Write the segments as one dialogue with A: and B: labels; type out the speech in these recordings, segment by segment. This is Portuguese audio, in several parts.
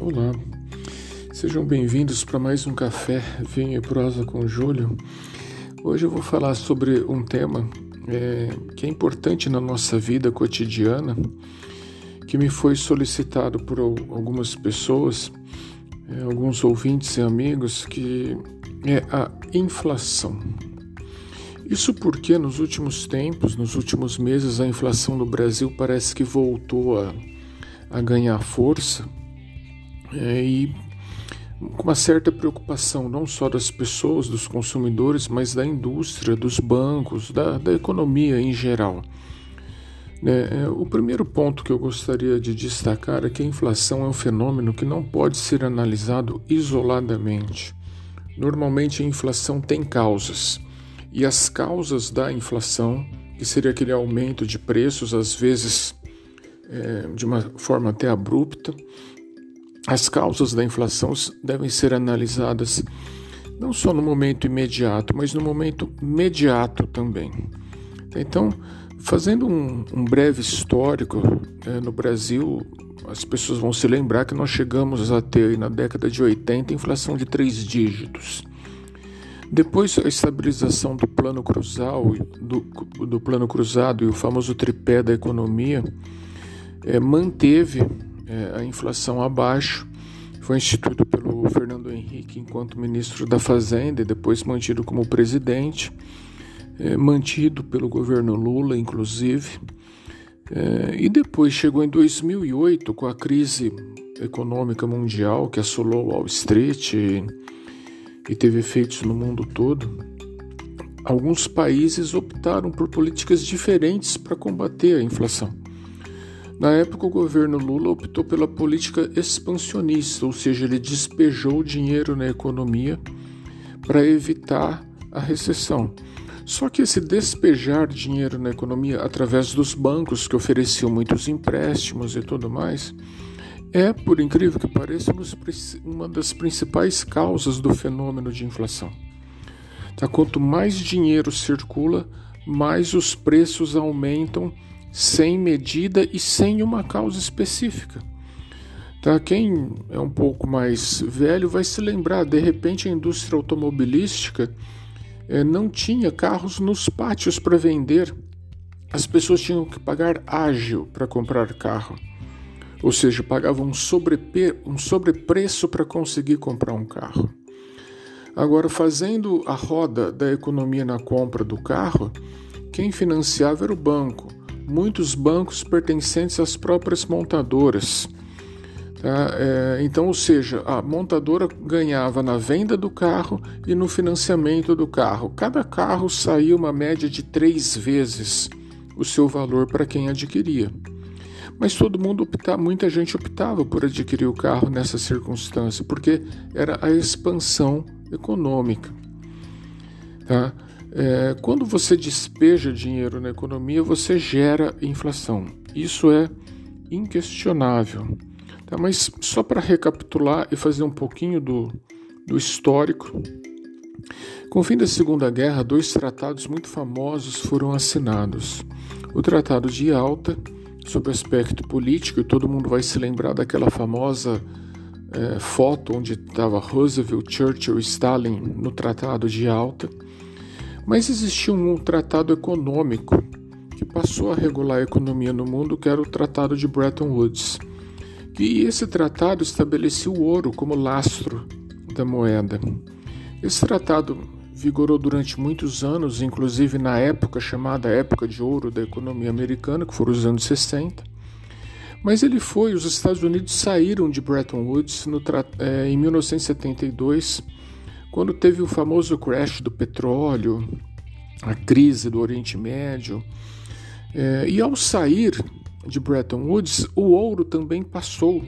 A: Olá, sejam bem-vindos para mais um Café Vinho e Prosa com Júlio. Hoje eu vou falar sobre um tema é, que é importante na nossa vida cotidiana, que me foi solicitado por algumas pessoas, é, alguns ouvintes e amigos, que é a inflação. Isso porque nos últimos tempos, nos últimos meses, a inflação no Brasil parece que voltou a, a ganhar força é, e com uma certa preocupação não só das pessoas, dos consumidores, mas da indústria, dos bancos, da, da economia em geral. É, é, o primeiro ponto que eu gostaria de destacar é que a inflação é um fenômeno que não pode ser analisado isoladamente. Normalmente a inflação tem causas, e as causas da inflação, que seria aquele aumento de preços, às vezes é, de uma forma até abrupta, as causas da inflação devem ser analisadas não só no momento imediato, mas no momento imediato também. Então, fazendo um, um breve histórico, é, no Brasil, as pessoas vão se lembrar que nós chegamos a ter na década de 80 inflação de três dígitos. Depois a estabilização do plano cruzado, do, do plano cruzado e o famoso tripé da economia é, manteve é, a inflação abaixo. Foi instituído pelo Fernando Henrique enquanto ministro da Fazenda e depois mantido como presidente, é, mantido pelo governo Lula, inclusive. É, e depois chegou em 2008 com a crise econômica mundial que assolou Wall Street e, e teve efeitos no mundo todo. Alguns países optaram por políticas diferentes para combater a inflação. Na época, o governo Lula optou pela política expansionista, ou seja, ele despejou dinheiro na economia para evitar a recessão. Só que esse despejar dinheiro na economia através dos bancos que ofereciam muitos empréstimos e tudo mais é, por incrível que pareça, uma das principais causas do fenômeno de inflação. Tá, quanto mais dinheiro circula, mais os preços aumentam sem medida e sem uma causa específica. Tá? Quem é um pouco mais velho vai se lembrar, de repente a indústria automobilística é, não tinha carros nos pátios para vender. As pessoas tinham que pagar ágil para comprar carro. Ou seja, pagavam um, sobrepe um sobrepreço para conseguir comprar um carro. Agora, fazendo a roda da economia na compra do carro, quem financiava era o banco muitos bancos pertencentes às próprias montadoras. Tá? É, então, ou seja, a montadora ganhava na venda do carro e no financiamento do carro. Cada carro saía uma média de três vezes o seu valor para quem adquiria. Mas todo mundo optava, muita gente optava por adquirir o carro nessa circunstância, porque era a expansão econômica. Tá? É, quando você despeja dinheiro na economia, você gera inflação. Isso é inquestionável. Tá? Mas só para recapitular e fazer um pouquinho do, do histórico. Com o fim da Segunda Guerra, dois tratados muito famosos foram assinados. O Tratado de Yalta, sobre o aspecto político, e todo mundo vai se lembrar daquela famosa é, foto onde estava Roosevelt, Churchill e Stalin no Tratado de Yalta mas existia um tratado econômico que passou a regular a economia no mundo, que era o Tratado de Bretton Woods. E esse tratado estabelecia o ouro como lastro da moeda. Esse tratado vigorou durante muitos anos, inclusive na época chamada época de ouro da economia americana, que foram os anos 60. Mas ele foi, os Estados Unidos saíram de Bretton Woods no, é, em 1972 quando teve o famoso crash do petróleo, a crise do Oriente Médio, é, e ao sair de Bretton Woods, o ouro também passou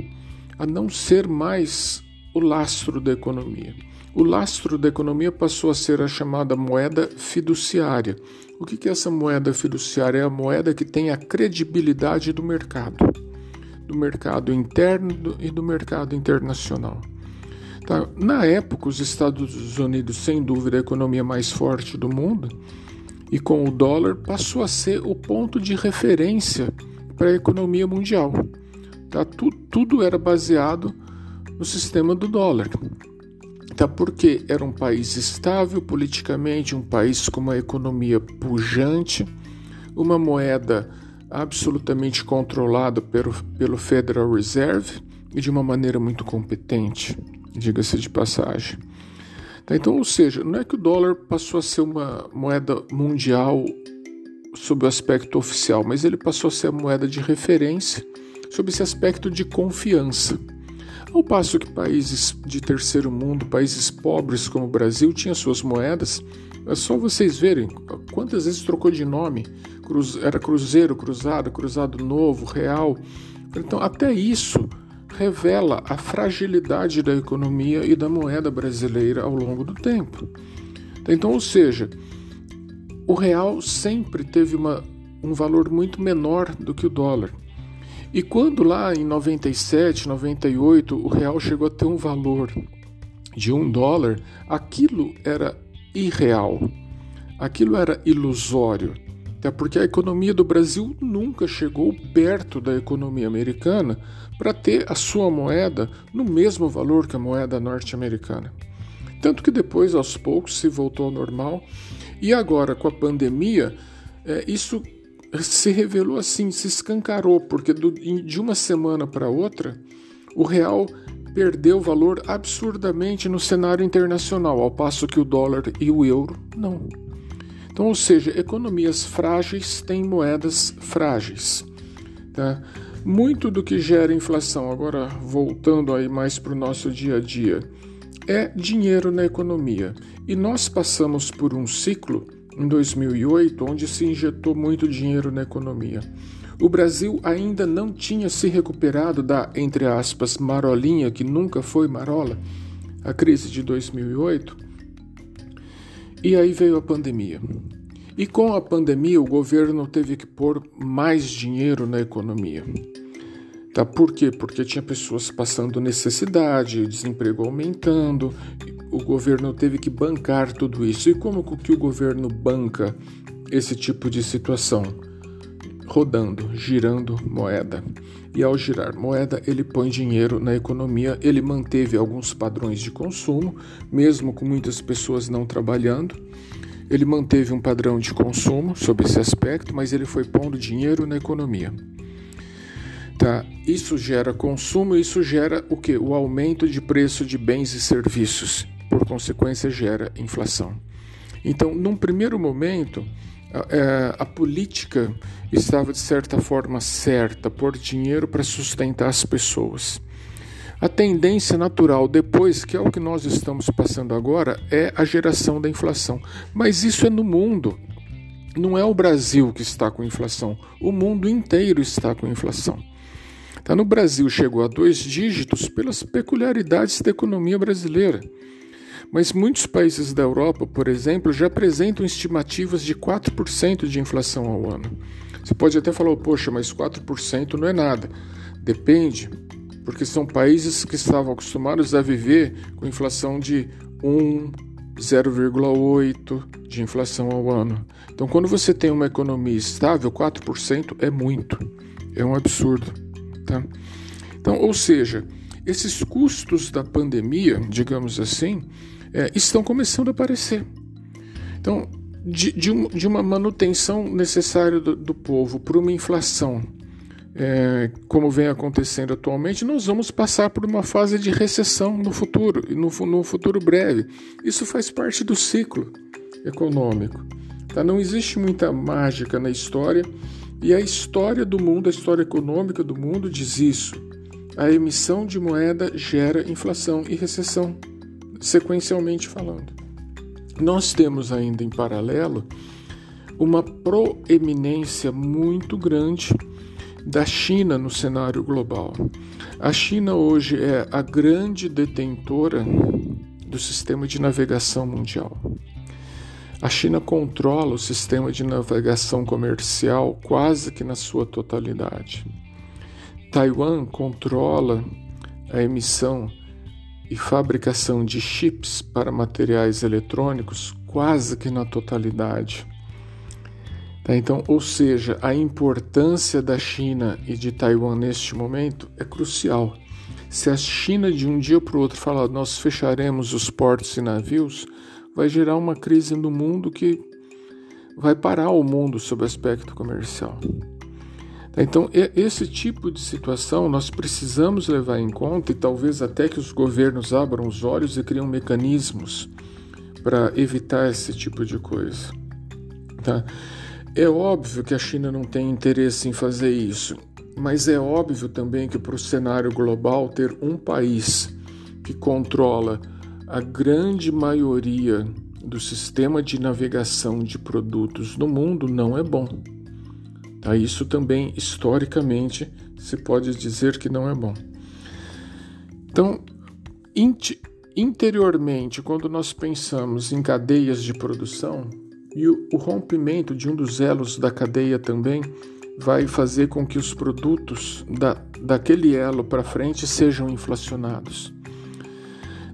A: a não ser mais o lastro da economia. O lastro da economia passou a ser a chamada moeda fiduciária. O que é essa moeda fiduciária? É a moeda que tem a credibilidade do mercado, do mercado interno e do mercado internacional. Tá? Na época, os Estados Unidos, sem dúvida, a economia mais forte do mundo, e com o dólar passou a ser o ponto de referência para a economia mundial. Tá? Tudo, tudo era baseado no sistema do dólar. Tá, porque era um país estável politicamente, um país com uma economia pujante, uma moeda absolutamente controlada pelo, pelo Federal Reserve e de uma maneira muito competente, diga-se de passagem. Tá, então, ou seja, não é que o dólar passou a ser uma moeda mundial sob o aspecto oficial, mas ele passou a ser a moeda de referência sob esse aspecto de confiança. Ao passo que países de terceiro mundo, países pobres como o Brasil, tinham suas moedas, é só vocês verem quantas vezes trocou de nome. Era Cruzeiro, Cruzado, Cruzado Novo, Real. Então, até isso revela a fragilidade da economia e da moeda brasileira ao longo do tempo. Então, ou seja, o real sempre teve uma, um valor muito menor do que o dólar. E quando lá em 97, 98, o real chegou a ter um valor de um dólar, aquilo era irreal, aquilo era ilusório. Até porque a economia do Brasil nunca chegou perto da economia americana para ter a sua moeda no mesmo valor que a moeda norte-americana. Tanto que depois, aos poucos, se voltou ao normal. E agora, com a pandemia, é, isso se revelou assim, se escancarou, porque do, de uma semana para outra, o real perdeu valor absurdamente no cenário internacional, ao passo que o dólar e o euro não. Então, ou seja, economias frágeis têm moedas frágeis. Tá? Muito do que gera inflação, agora voltando aí mais para o nosso dia a dia, é dinheiro na economia. E nós passamos por um ciclo em 2008, onde se injetou muito dinheiro na economia. O Brasil ainda não tinha se recuperado da, entre aspas, marolinha, que nunca foi marola, a crise de 2008. E aí veio a pandemia. E com a pandemia, o governo teve que pôr mais dinheiro na economia. Tá? Por quê? Porque tinha pessoas passando necessidade, desemprego aumentando, o governo teve que bancar tudo isso. E como que o governo banca esse tipo de situação? Rodando, girando moeda. E ao girar moeda, ele põe dinheiro na economia, ele manteve alguns padrões de consumo, mesmo com muitas pessoas não trabalhando. Ele manteve um padrão de consumo sob esse aspecto, mas ele foi pondo dinheiro na economia. Tá? Isso gera consumo, isso gera o que? O aumento de preço de bens e serviços por consequência, gera inflação. Então, num primeiro momento, a, é, a política estava de certa forma certa, pôr dinheiro para sustentar as pessoas. A tendência natural depois, que é o que nós estamos passando agora, é a geração da inflação. Mas isso é no mundo. Não é o Brasil que está com inflação, o mundo inteiro está com inflação. Tá, no Brasil chegou a dois dígitos pelas peculiaridades da economia brasileira. Mas muitos países da Europa, por exemplo, já apresentam estimativas de 4% de inflação ao ano. Você pode até falar, poxa, mas 4% não é nada. Depende, porque são países que estavam acostumados a viver com inflação de 1, 0,8 de inflação ao ano. Então, quando você tem uma economia estável, 4% é muito, é um absurdo. Tá? Então, ou seja, esses custos da pandemia, digamos assim, é, estão começando a aparecer. Então, de, de, um, de uma manutenção necessária do, do povo para uma inflação, é, como vem acontecendo atualmente, nós vamos passar por uma fase de recessão no futuro, no, no futuro breve. Isso faz parte do ciclo econômico. Tá? Não existe muita mágica na história e a história do mundo, a história econômica do mundo diz isso. A emissão de moeda gera inflação e recessão sequencialmente falando. Nós temos ainda em paralelo uma proeminência muito grande da China no cenário global. A China hoje é a grande detentora do sistema de navegação mundial. A China controla o sistema de navegação comercial quase que na sua totalidade. Taiwan controla a emissão e fabricação de chips para materiais eletrônicos quase que na totalidade. Tá, então, ou seja, a importância da China e de Taiwan neste momento é crucial. Se a China de um dia para o outro falar nós fecharemos os portos e navios, vai gerar uma crise no mundo que vai parar o mundo sob aspecto comercial. Então, esse tipo de situação nós precisamos levar em conta e talvez até que os governos abram os olhos e criem mecanismos para evitar esse tipo de coisa. Tá? É óbvio que a China não tem interesse em fazer isso, mas é óbvio também que para o cenário global ter um país que controla a grande maioria do sistema de navegação de produtos no mundo não é bom. Tá? Isso também, historicamente, se pode dizer que não é bom. Então, interiormente, quando nós pensamos em cadeias de produção, e o, rompimento de um dos elos da cadeia também vai fazer com que os produtos da, daquele elo para frente sejam inflacionados.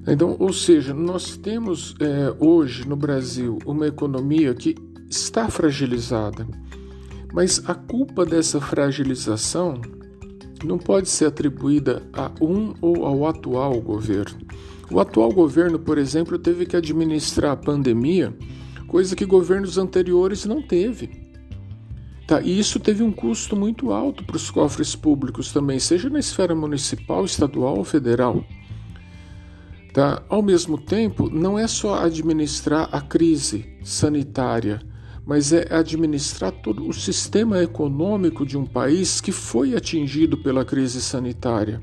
A: Então, ou seja, nós temos é, hoje no Brasil uma economia que está fragilizada, mas a culpa dessa fragilização não pode ser atribuída a um ou ao atual governo. O atual governo, por exemplo, teve que administrar a pandemia, coisa que governos anteriores não teve. Tá? E isso teve um custo muito alto para os cofres públicos também, seja na esfera municipal, estadual ou federal. Tá? Ao mesmo tempo, não é só administrar a crise sanitária, mas é administrar todo o sistema econômico de um país que foi atingido pela crise sanitária.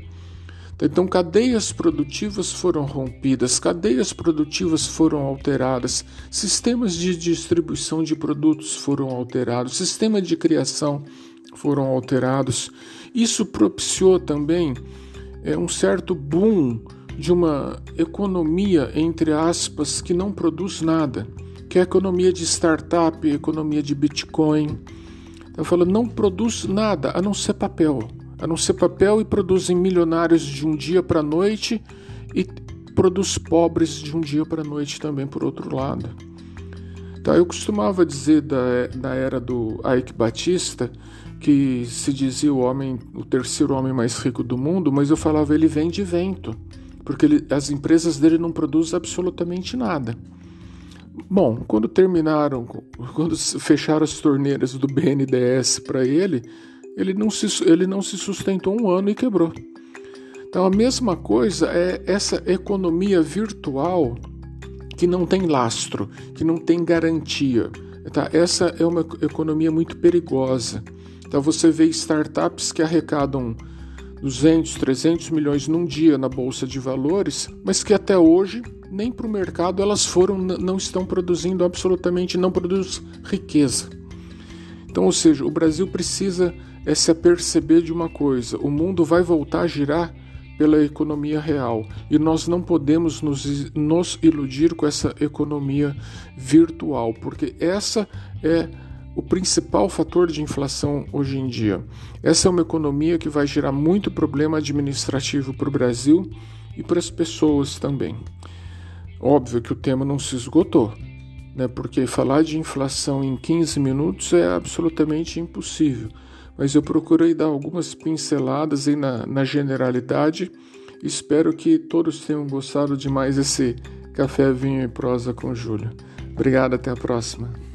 A: Então, cadeias produtivas foram rompidas, cadeias produtivas foram alteradas, sistemas de distribuição de produtos foram alterados, sistema de criação foram alterados. Isso propiciou também é, um certo boom de uma economia, entre aspas, que não produz nada, que é economia de startup, economia de Bitcoin. Eu falo, não produz nada a não ser papel. A não ser papel e produzem milionários de um dia para a noite e produz pobres de um dia para a noite também, por outro lado. Tá, eu costumava dizer da, da era do Ike Batista que se dizia o homem, o terceiro homem mais rico do mundo, mas eu falava ele vem de vento porque ele, as empresas dele não produzem absolutamente nada. Bom, quando terminaram, quando fecharam as torneiras do BNDES para ele, ele não, se, ele não se sustentou um ano e quebrou. Então a mesma coisa é essa economia virtual que não tem lastro, que não tem garantia. Tá? Essa é uma economia muito perigosa. Então você vê startups que arrecadam 200, 300 milhões num dia na bolsa de valores, mas que até hoje nem para o mercado elas foram, não estão produzindo absolutamente, não produz riqueza. Então, ou seja, o Brasil precisa é se aperceber de uma coisa: o mundo vai voltar a girar pela economia real e nós não podemos nos, nos iludir com essa economia virtual, porque essa é o principal fator de inflação hoje em dia. Essa é uma economia que vai gerar muito problema administrativo para o Brasil e para as pessoas também. Óbvio que o tema não se esgotou, né? porque falar de inflação em 15 minutos é absolutamente impossível. Mas eu procurei dar algumas pinceladas aí na, na generalidade. Espero que todos tenham gostado de mais esse café, vinho e prosa com Júlio. Obrigado, até a próxima.